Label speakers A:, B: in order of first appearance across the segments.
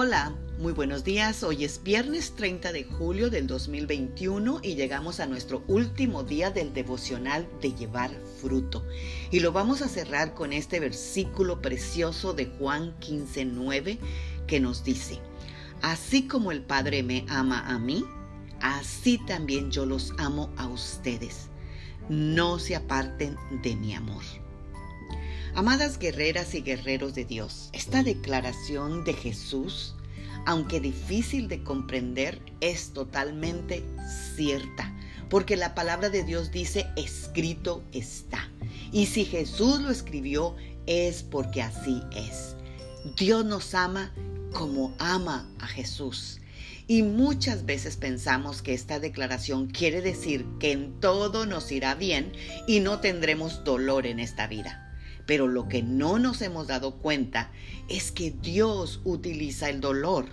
A: Hola, muy buenos días. Hoy es viernes 30 de julio del 2021 y llegamos a nuestro último día del devocional de llevar fruto. Y lo vamos a cerrar con este versículo precioso de Juan 15:9 que nos dice: Así como el Padre me ama a mí, así también yo los amo a ustedes. No se aparten de mi amor. Amadas guerreras y guerreros de Dios, esta declaración de Jesús, aunque difícil de comprender, es totalmente cierta, porque la palabra de Dios dice, escrito está. Y si Jesús lo escribió, es porque así es. Dios nos ama como ama a Jesús. Y muchas veces pensamos que esta declaración quiere decir que en todo nos irá bien y no tendremos dolor en esta vida. Pero lo que no nos hemos dado cuenta es que Dios utiliza el dolor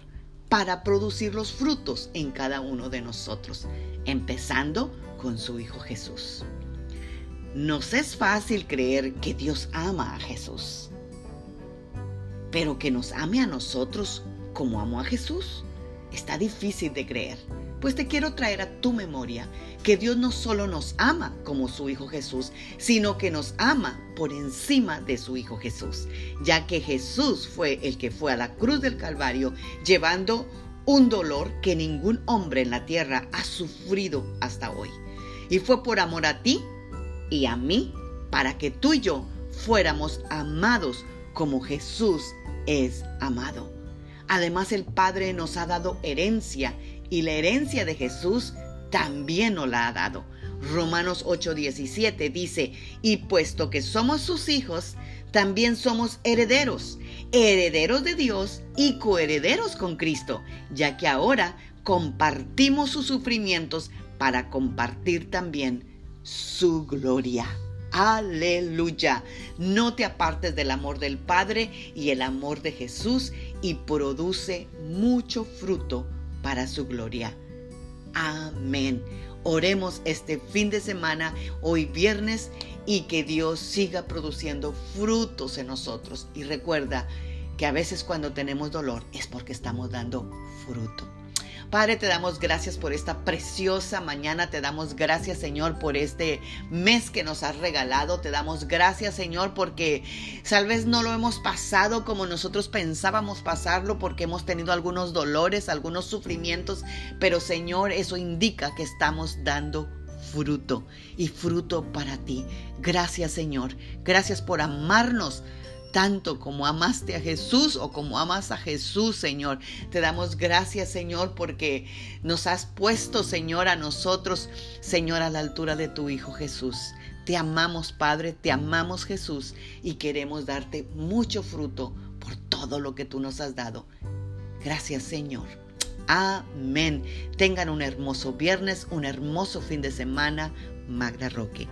A: para producir los frutos en cada uno de nosotros, empezando con su Hijo Jesús. Nos es fácil creer que Dios ama a Jesús, pero que nos ame a nosotros como amó a Jesús, está difícil de creer. Pues te quiero traer a tu memoria que Dios no solo nos ama como su Hijo Jesús, sino que nos ama por encima de su Hijo Jesús, ya que Jesús fue el que fue a la cruz del Calvario llevando un dolor que ningún hombre en la tierra ha sufrido hasta hoy. Y fue por amor a ti y a mí, para que tú y yo fuéramos amados como Jesús es amado. Además el Padre nos ha dado herencia y la herencia de Jesús también nos la ha dado. Romanos 8:17 dice, y puesto que somos sus hijos, también somos herederos, herederos de Dios y coherederos con Cristo, ya que ahora compartimos sus sufrimientos para compartir también su gloria. Aleluya. No te apartes del amor del Padre y el amor de Jesús y produce mucho fruto para su gloria. Amén. Oremos este fin de semana, hoy viernes, y que Dios siga produciendo frutos en nosotros. Y recuerda que a veces cuando tenemos dolor es porque estamos dando fruto. Padre, te damos gracias por esta preciosa mañana. Te damos gracias, Señor, por este mes que nos has regalado. Te damos gracias, Señor, porque tal vez no lo hemos pasado como nosotros pensábamos pasarlo, porque hemos tenido algunos dolores, algunos sufrimientos. Pero, Señor, eso indica que estamos dando fruto y fruto para ti. Gracias, Señor. Gracias por amarnos tanto como amaste a Jesús o como amas a Jesús, Señor. Te damos gracias, Señor, porque nos has puesto, Señor, a nosotros, Señor, a la altura de tu Hijo Jesús. Te amamos, Padre, te amamos, Jesús, y queremos darte mucho fruto por todo lo que tú nos has dado. Gracias, Señor. Amén. Tengan un hermoso viernes, un hermoso fin de semana. Magda Roque.